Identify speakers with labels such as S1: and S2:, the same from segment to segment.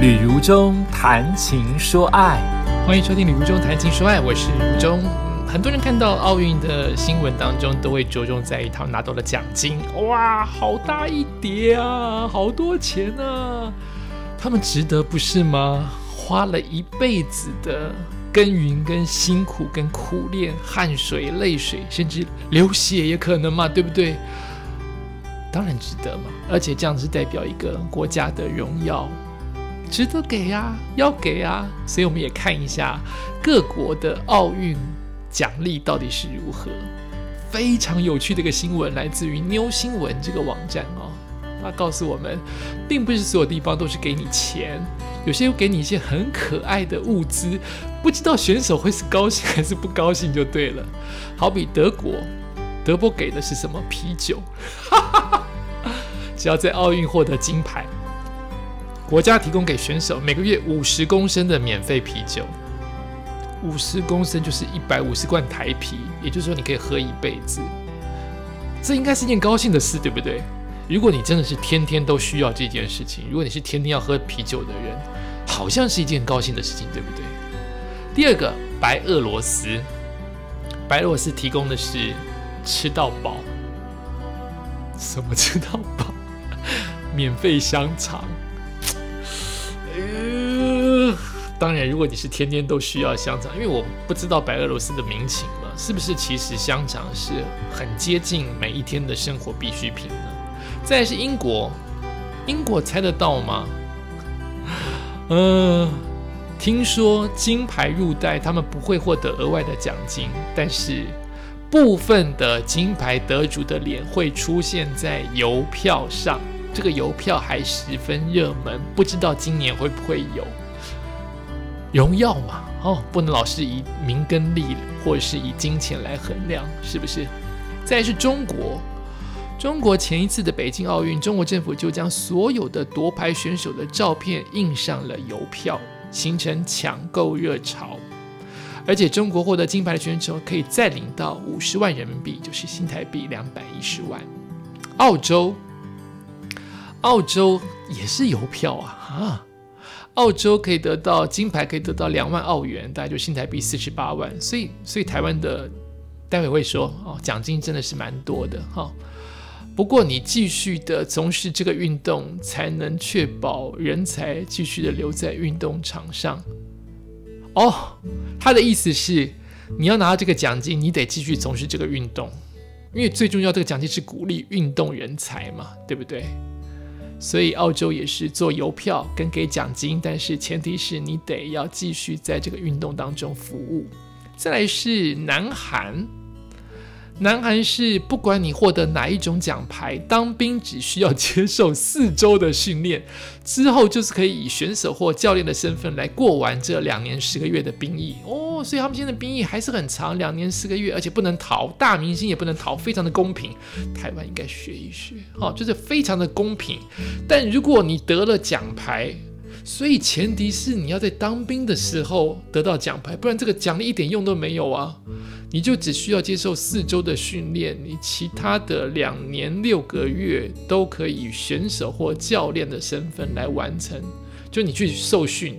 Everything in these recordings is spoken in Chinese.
S1: 旅如中谈情说爱，
S2: 欢迎收听《旅如中谈情说爱》，我是如中。很多人看到奥运的新闻当中，都会着重在于他拿到了奖金，哇，好大一叠啊，好多钱啊，他们值得不是吗？花了一辈子的耕耘、跟辛苦、跟苦练，汗水、泪水，甚至流血也可能嘛，对不对？当然值得嘛，而且这样是代表一个国家的荣耀。值得给啊，要给啊，所以我们也看一下各国的奥运奖励到底是如何。非常有趣的一个新闻，来自于妞新闻这个网站哦，它告诉我们，并不是所有地方都是给你钱，有些会给你一些很可爱的物资，不知道选手会是高兴还是不高兴就对了。好比德国，德国给的是什么啤酒？只要在奥运获得金牌。国家提供给选手每个月五十公升的免费啤酒，五十公升就是一百五十罐台啤，也就是说你可以喝一辈子。这应该是一件高兴的事，对不对？如果你真的是天天都需要这件事情，如果你是天天要喝啤酒的人，好像是一件高兴的事情，对不对？第二个，白俄罗斯，白俄罗斯提供的是吃到饱，什么吃到饱？免费香肠。当然，如果你是天天都需要香肠，因为我不知道白俄罗斯的民情嘛，是不是其实香肠是很接近每一天的生活必需品呢？再是英国，英国猜得到吗？嗯，听说金牌入袋，他们不会获得额外的奖金，但是部分的金牌得主的脸会出现在邮票上。这个邮票还十分热门，不知道今年会不会有荣耀嘛？哦，不能老是以名跟利或者是以金钱来衡量，是不是？再是中国，中国前一次的北京奥运，中国政府就将所有的夺牌选手的照片印上了邮票，形成抢购热潮。而且中国获得金牌的选手可以再领到五十万人民币，就是新台币两百一十万。澳洲。澳洲也是邮票啊啊！澳洲可以得到金牌，可以得到两万澳元，大概就新台币四十八万。所以，所以台湾的待会会说哦，奖金真的是蛮多的哈。不过，你继续的从事这个运动，才能确保人才继续的留在运动场上。哦，他的意思是，你要拿到这个奖金，你得继续从事这个运动，因为最重要，这个奖金是鼓励运动人才嘛，对不对？所以澳洲也是做邮票跟给奖金，但是前提是你得要继续在这个运动当中服务。再来是南韩，南韩是不管你获得哪一种奖牌，当兵只需要接受四周的训练，之后就是可以以选手或教练的身份来过完这两年十个月的兵役哦。所以他们现在兵役还是很长，两年十个月，而且不能逃，大明星也不能逃，非常的公平。台湾应该学一学，哦，就是非常的公平。但如果你得了奖牌，所以前提是你要在当兵的时候得到奖牌，不然这个奖励一点用都没有啊！你就只需要接受四周的训练，你其他的两年六个月都可以选手或教练的身份来完成。就你去受训，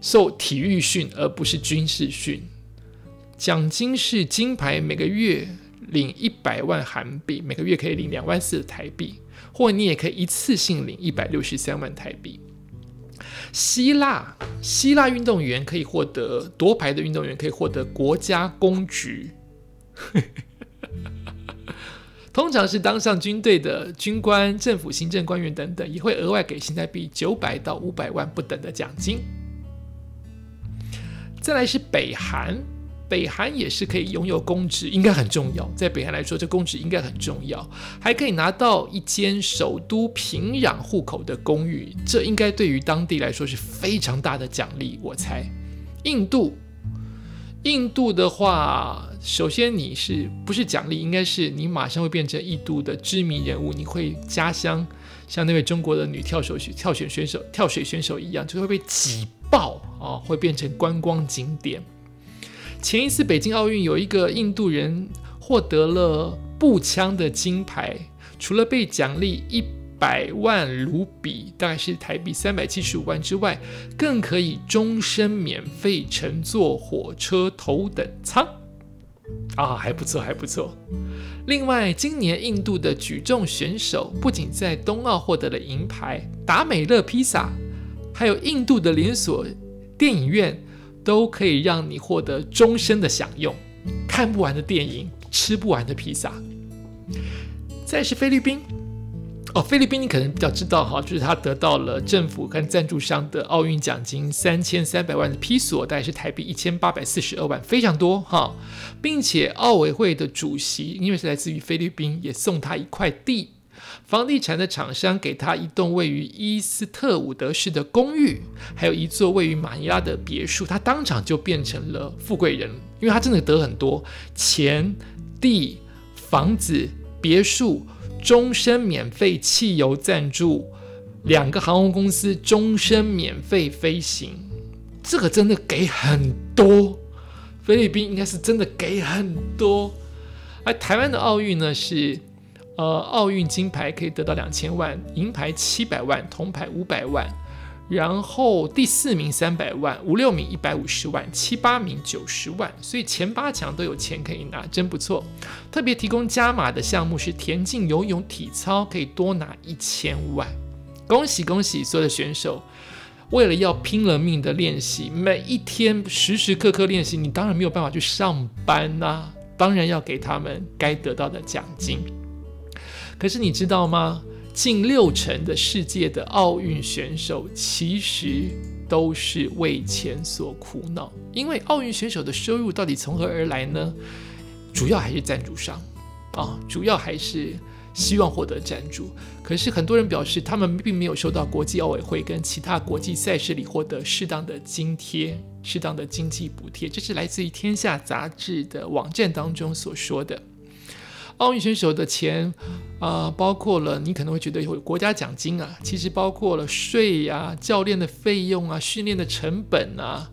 S2: 受体育训而不是军事训。奖金是金牌，每个月领一百万韩币，每个月可以领两万四台币，或你也可以一次性领一百六十三万台币。希腊，希腊运动员可以获得夺牌的运动员可以获得国家公职，通常是当上军队的军官、政府行政官员等等，也会额外给新台币九百到五百万不等的奖金。再来是北韩。北韩也是可以拥有公职，应该很重要。在北韩来说，这公职应该很重要，还可以拿到一间首都平壤户口的公寓，这应该对于当地来说是非常大的奖励。我猜，印度，印度的话，首先你是不是奖励？应该是你马上会变成印度的知名人物，你会家乡像那位中国的女跳手、跳选选手、跳水选手一样，就会被挤爆啊，会变成观光景点。前一次北京奥运有一个印度人获得了步枪的金牌，除了被奖励一百万卢比，大概是台币三百七十五万之外，更可以终身免费乘坐火车头等舱。啊，还不错，还不错。另外，今年印度的举重选手不仅在冬奥获得了银牌，达美乐披萨，还有印度的连锁电影院，都可以让你获得终身的享用，看不完的电影，吃不完的披萨。再是菲律宾。哦，菲律宾你可能比较知道哈，就是他得到了政府跟赞助商的奥运奖金三千三百万的批索，大概是台币一千八百四十二万，非常多哈，并且奥委会的主席因为是来自于菲律宾，也送他一块地，房地产的厂商给他一栋位于伊斯特伍德市的公寓，还有一座位于马尼拉的别墅，他当场就变成了富贵人，因为他真的得很多钱、地、房子、别墅。终身免费汽油赞助，两个航空公司终身免费飞行，这个真的给很多。菲律宾应该是真的给很多，而台湾的奥运呢是，呃，奥运金牌可以得到两千万，银牌七百万，铜牌五百万。然后第四名三百万，五六名一百五十万，七八名九十万，所以前八强都有钱可以拿，真不错。特别提供加码的项目是田径、游泳、体操，可以多拿一千万。恭喜恭喜所有的选手！为了要拼了命的练习，每一天时时刻刻练习，你当然没有办法去上班呐，当然要给他们该得到的奖金。可是你知道吗？近六成的世界的奥运选手其实都是为钱所苦恼，因为奥运选手的收入到底从何而来呢？主要还是赞助商啊，主要还是希望获得赞助。可是很多人表示，他们并没有收到国际奥委会跟其他国际赛事里获得适当的津贴、适当的经济补贴。这是来自于《天下》杂志的网站当中所说的。奥运选手的钱啊，包括了你可能会觉得有国家奖金啊，其实包括了税呀、教练的费用啊、训练的成本啊，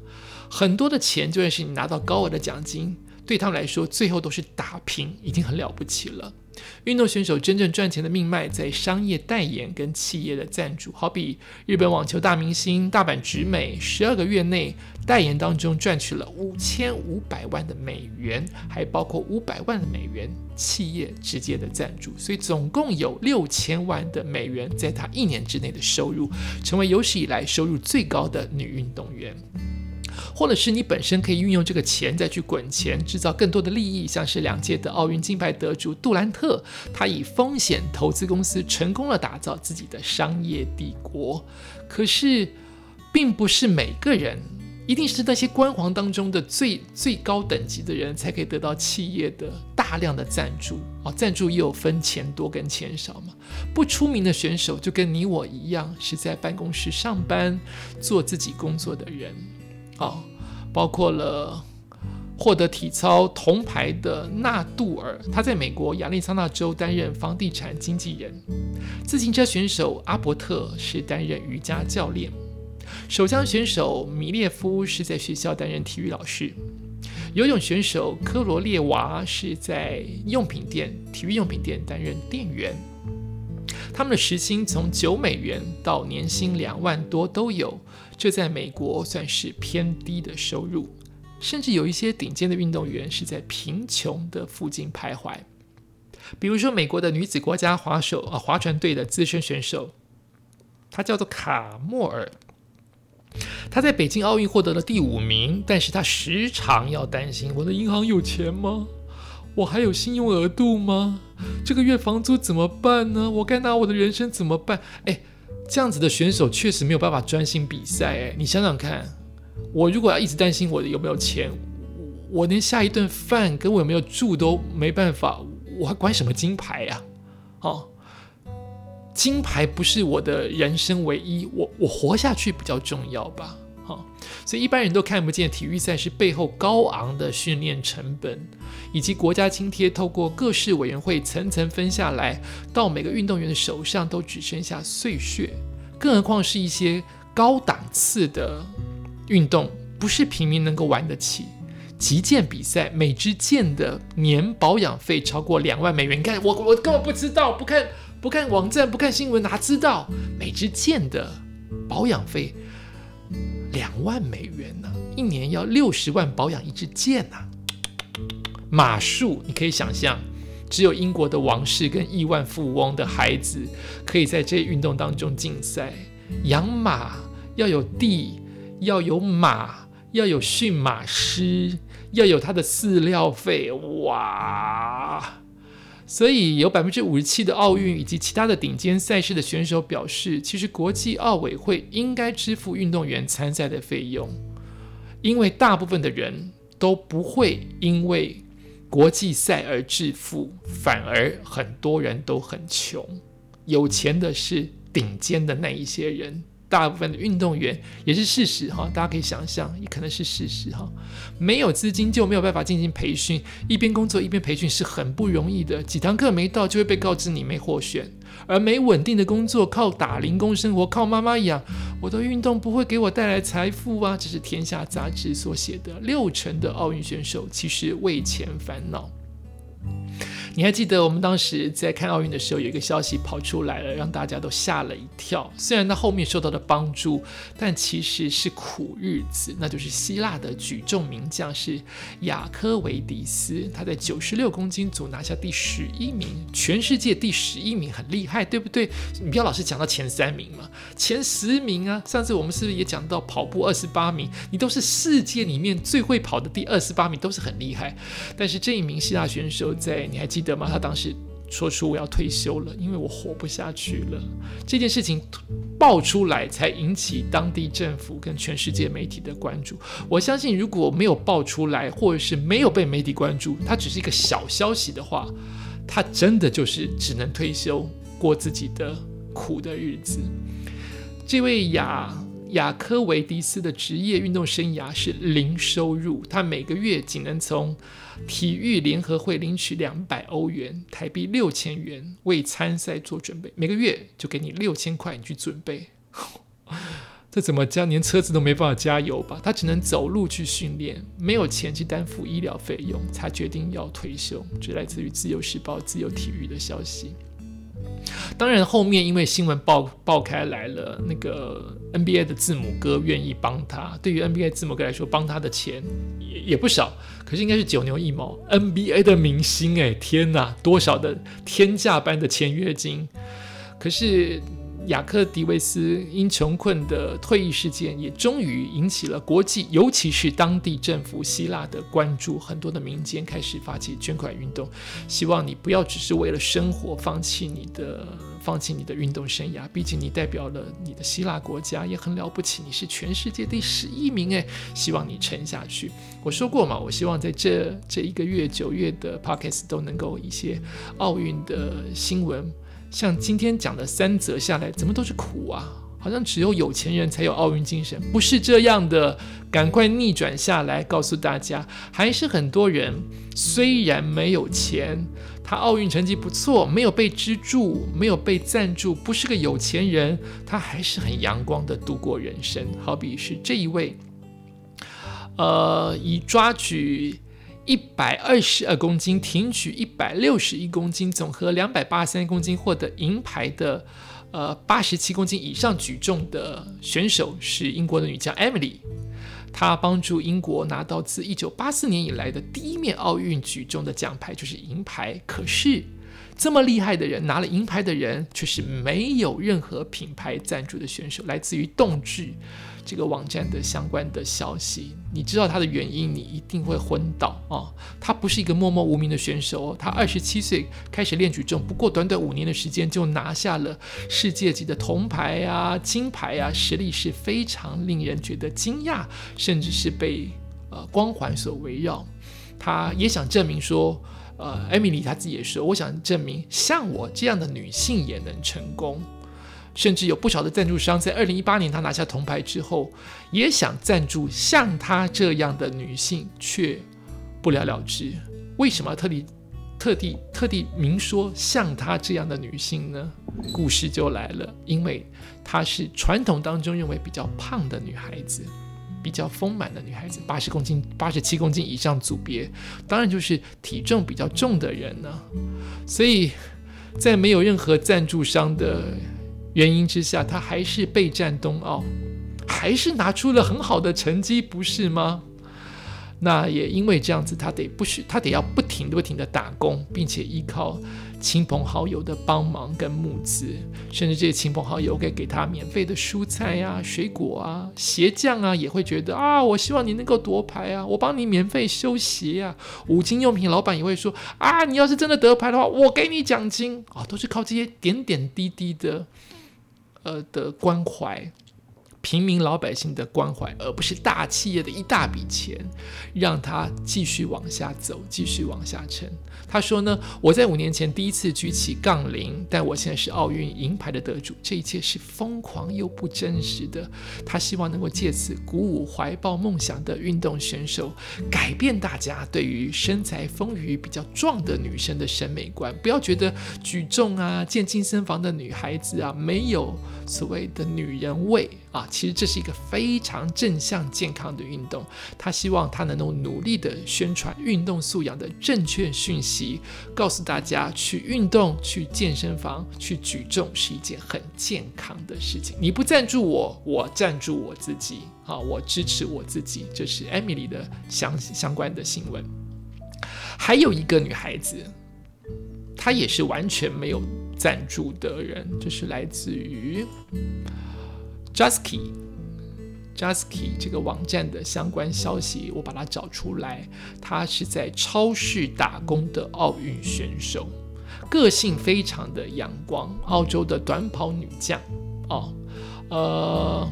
S2: 很多的钱就算是你拿到高额的奖金，对他们来说，最后都是打平，已经很了不起了。运动选手真正赚钱的命脉在商业代言跟企业的赞助，好比日本网球大明星大阪直美，十二个月内代言当中赚取了五千五百万的美元，还包括五百万的美元企业直接的赞助，所以总共有六千万的美元在她一年之内的收入，成为有史以来收入最高的女运动员。或者是你本身可以运用这个钱再去滚钱，制造更多的利益，像是两届的奥运金牌得主杜兰特，他以风险投资公司成功了打造自己的商业帝国。可是，并不是每个人，一定是那些官皇当中的最最高等级的人才可以得到企业的大量的赞助啊！赞助也有分钱多跟钱少嘛。不出名的选手就跟你我一样，是在办公室上班做自己工作的人。啊，包括了获得体操铜牌的纳杜尔，他在美国亚利桑那州担任房地产经纪人；自行车选手阿伯特是担任瑜伽教练；手枪选手米列夫是在学校担任体育老师；游泳选手科罗列娃是在用品店、体育用品店担任店员。他们的时薪从九美元到年薪两万多都有。这在美国算是偏低的收入，甚至有一些顶尖的运动员是在贫穷的附近徘徊。比如说，美国的女子国家滑手啊，划船队的资深选手，她叫做卡莫尔。她在北京奥运获得了第五名，但是她时常要担心：我的银行有钱吗？我还有信用额度吗？这个月房租怎么办呢？我该拿我的人生怎么办？哎。这样子的选手确实没有办法专心比赛。哎，你想想看，我如果要一直担心我的有没有钱，我连下一顿饭跟我有没有住都没办法，我还管什么金牌呀？哦，金牌不是我的人生唯一，我我活下去比较重要吧？好，所以一般人都看不见体育赛事背后高昂的训练成本。以及国家津贴透过各式委员会层层分下来，到每个运动员的手上都只剩下碎屑。更何况是一些高档次的运动，不是平民能够玩得起。击剑比赛每支剑的年保养费超过两万美元。你看，我我根本不知道，不看不看网站，不看新闻，哪知道每支箭的保养费两万美元呢？一年要六十万保养一支箭呐！马术，你可以想象，只有英国的王室跟亿万富翁的孩子可以在这运动当中竞赛。养马要有地，要有马，要有驯马师，要有他的饲料费，哇！所以有百分之五十七的奥运以及其他的顶尖赛事的选手表示，其实国际奥委会应该支付运动员参赛的费用，因为大部分的人都不会因为国际赛而致富，反而很多人都很穷，有钱的是顶尖的那一些人。大部分的运动员也是事实哈，大家可以想象，也可能是事实哈。没有资金就没有办法进行培训，一边工作一边培训是很不容易的。几堂课没到就会被告知你没获选，而没稳定的工作，靠打零工生活，靠妈妈养，我的运动不会给我带来财富啊！这是《天下》杂志所写的，六成的奥运选手其实为钱烦恼。你还记得我们当时在看奥运的时候，有一个消息跑出来了，让大家都吓了一跳。虽然他后面受到了帮助，但其实是苦日子。那就是希腊的举重名将是雅科维迪斯，他在九十六公斤组拿下第十一名，全世界第十一名，很厉害，对不对？你不要老是讲到前三名嘛，前十名啊。上次我们是不是也讲到跑步二十八名？你都是世界里面最会跑的第二十八名，都是很厉害。但是这一名希腊选手在，你还记？得吗？他当时说出我要退休了，因为我活不下去了。这件事情爆出来，才引起当地政府跟全世界媒体的关注。我相信，如果没有爆出来，或者是没有被媒体关注，它只是一个小消息的话，他真的就是只能退休，过自己的苦的日子。这位雅雅科维迪斯的职业运动生涯是零收入，他每个月仅能从。体育联合会领取两百欧元，台币六千元，为参赛做准备。每个月就给你六千块，你去准备。这怎么加？连车子都没办法加油吧？他只能走路去训练，没有钱去担负医疗费用，才决定要退休。这来自于《自由时报》《自由体育》的消息。当然，后面因为新闻爆爆开来了，那个 NBA 的字母哥愿意帮他。对于 NBA 字母哥来说，帮他的钱也也不少，可是应该是九牛一毛。NBA 的明星，哎，天呐，多少的天价般的签约金，可是。雅克迪维斯因穷困的退役事件，也终于引起了国际，尤其是当地政府希腊的关注。很多的民间开始发起捐款运动，希望你不要只是为了生活放弃你的放弃你的运动生涯。毕竟你代表了你的希腊国家，也很了不起。你是全世界第十一名，诶，希望你撑下去。我说过嘛，我希望在这这一个月九月的 p o c k e t 都能够一些奥运的新闻。像今天讲的三则下来，怎么都是苦啊？好像只有有钱人才有奥运精神，不是这样的。赶快逆转下来，告诉大家，还是很多人虽然没有钱，他奥运成绩不错，没有被资助，没有被赞助，不是个有钱人，他还是很阳光的度过人生。好比是这一位，呃，以抓举。一百二十二公斤，挺举一百六十一公斤，总和两百八十三公斤，获得银牌的，呃，八十七公斤以上举重的选手是英国的女将 Emily，她帮助英国拿到自一九八四年以来的第一面奥运举重的奖牌，就是银牌。可是这么厉害的人，拿了银牌的人，却是没有任何品牌赞助的选手，来自于动剧。这个网站的相关的消息，你知道他的原因，你一定会昏倒啊！他不是一个默默无名的选手，他二十七岁开始练举重，不过短短五年的时间就拿下了世界级的铜牌啊、金牌啊，实力是非常令人觉得惊讶，甚至是被呃光环所围绕。他也想证明说，呃，艾米丽她自己也说，我想证明像我这样的女性也能成功。甚至有不少的赞助商在二零一八年他拿下铜牌之后，也想赞助像她这样的女性，却不了了之。为什么特地、特地、特地明说像她这样的女性呢？故事就来了，因为她是传统当中认为比较胖的女孩子，比较丰满的女孩子，八十公斤、八十七公斤以上组别，当然就是体重比较重的人呢。所以。在没有任何赞助商的原因之下，他还是备战冬奥，还是拿出了很好的成绩，不是吗？那也因为这样子，他得不许他得要不停的不停的打工，并且依靠亲朋好友的帮忙跟募资，甚至这些亲朋好友给给他免费的蔬菜呀、水果啊、鞋匠啊，也会觉得啊，我希望你能够夺牌啊，我帮你免费修鞋啊。五金用品老板也会说啊，你要是真的得牌的话，我给你奖金啊，都是靠这些点点滴滴的呃的关怀。平民老百姓的关怀，而不是大企业的一大笔钱，让他继续往下走，继续往下沉。他说呢，我在五年前第一次举起杠铃，但我现在是奥运银牌的得主，这一切是疯狂又不真实的。他希望能够借此鼓舞怀抱梦想的运动选手，改变大家对于身材丰腴、比较壮的女生的审美观，不要觉得举重啊、健健身房的女孩子啊没有所谓的女人味。啊，其实这是一个非常正向健康的运动。他希望他能够努力的宣传运动素养的正确讯息，告诉大家去运动、去健身房、去举重是一件很健康的事情。你不赞助我，我赞助我自己。啊，我支持我自己。这是 Emily 的相相关的新闻。还有一个女孩子，她也是完全没有赞助的人，就是来自于。Jusky，Jusky 这个网站的相关消息，我把它找出来。她是在超市打工的奥运选手，个性非常的阳光。澳洲的短跑女将，哦，呃，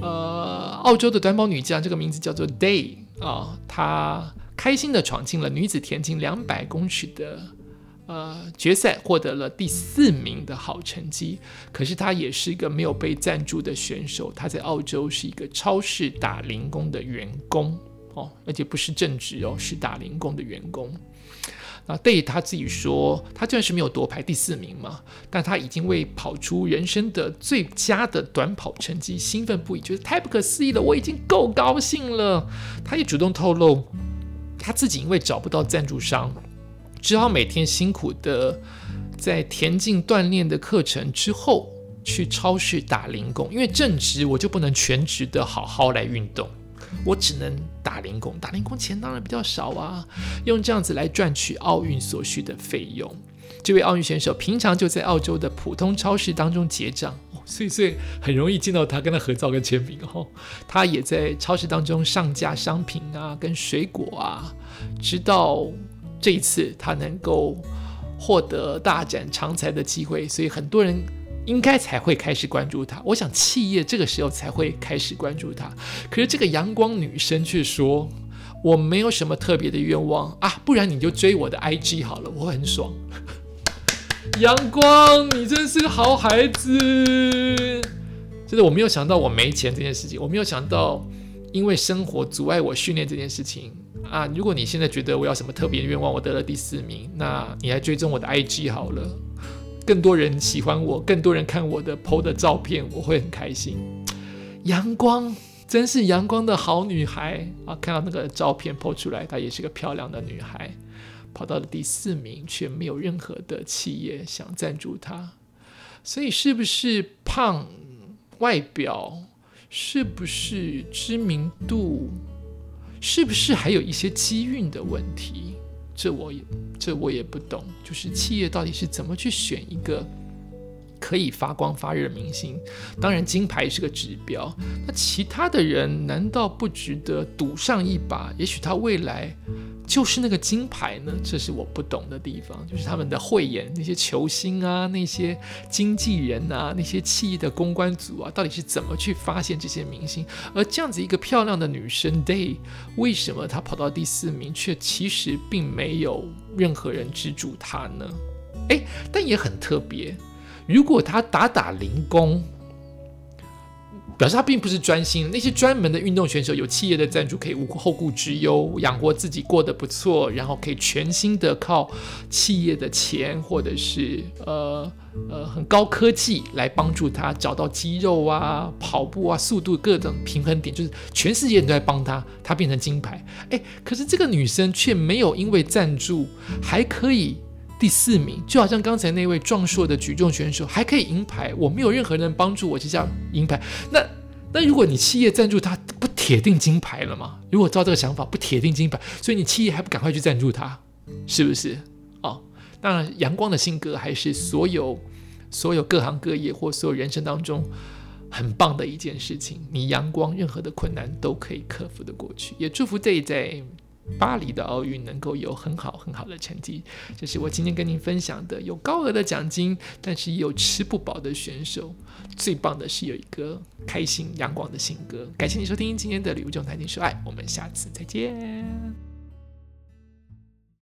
S2: 呃，澳洲的短跑女将，这个名字叫做 Day 啊。她开心的闯进了女子田径两百公尺的。呃，决赛获得了第四名的好成绩，可是他也是一个没有被赞助的选手。他在澳洲是一个超市打零工的员工哦，而且不是正职哦，是打零工的员工。那对他自己说，他虽然是没有夺牌第四名嘛，但他已经为跑出人生的最佳的短跑成绩兴奋不已，觉得太不可思议了，我已经够高兴了。他也主动透露，他自己因为找不到赞助商。只好每天辛苦的在田径锻炼的课程之后去超市打零工，因为正职我就不能全职的好好来运动，我只能打零工。打零工钱当然比较少啊，用这样子来赚取奥运所需的费用。这位奥运选手平常就在澳洲的普通超市当中结账，所以所以很容易见到他跟他合照跟签名哦。他也在超市当中上架商品啊，跟水果啊，直到。这一次他能够获得大展长才的机会，所以很多人应该才会开始关注他。我想企业这个时候才会开始关注他。可是这个阳光女生却说：“我没有什么特别的愿望啊，不然你就追我的 IG 好了，我很爽。”阳光，你真是个好孩子。就是我没有想到我没钱这件事情，我没有想到因为生活阻碍我训练这件事情。啊！如果你现在觉得我要什么特别愿望，我得了第四名，那你来追踪我的 IG 好了，更多人喜欢我，更多人看我的 PO 的照片，我会很开心。阳光真是阳光的好女孩啊！看到那个照片 PO 出来，她也是个漂亮的女孩，跑到了第四名，却没有任何的企业想赞助她。所以是不是胖外表？是不是知名度？是不是还有一些机运的问题？这我也这我也不懂。就是企业到底是怎么去选一个可以发光发热的明星？当然，金牌是个指标。那其他的人难道不值得赌上一把？也许他未来。就是那个金牌呢，这是我不懂的地方。就是他们的慧眼，那些球星啊，那些经纪人啊，那些企业的公关组啊，到底是怎么去发现这些明星？而这样子一个漂亮的女生 Day，为什么她跑到第四名，却其实并没有任何人资助她呢？诶，但也很特别。如果她打打零工。表示他并不是专心。那些专门的运动选手有企业的赞助，可以无后顾之忧，养活自己过得不错，然后可以全心的靠企业的钱或者是呃呃很高科技来帮助他找到肌肉啊、跑步啊、速度各种平衡点，就是全世界人都在帮他，他变成金牌。哎，可是这个女生却没有因为赞助，还可以第四名，就好像刚才那位壮硕的举重选手还可以银牌，我没有任何人帮助我就这样银牌。那那如果你企业赞助他，不铁定金牌了吗？如果照这个想法，不铁定金牌，所以你企业还不赶快去赞助他，是不是？哦，当然，阳光的性格还是所有所有各行各业或所有人生当中很棒的一件事情。你阳光，任何的困难都可以克服的过去。也祝福这一在。巴黎的奥运能够有很好很好的成绩，这是我今天跟您分享的。有高额的奖金，但是也有吃不饱的选手。最棒的是有一个开心阳光的性格。感谢你收听今天的礼物中谈情说爱，我们下次再见。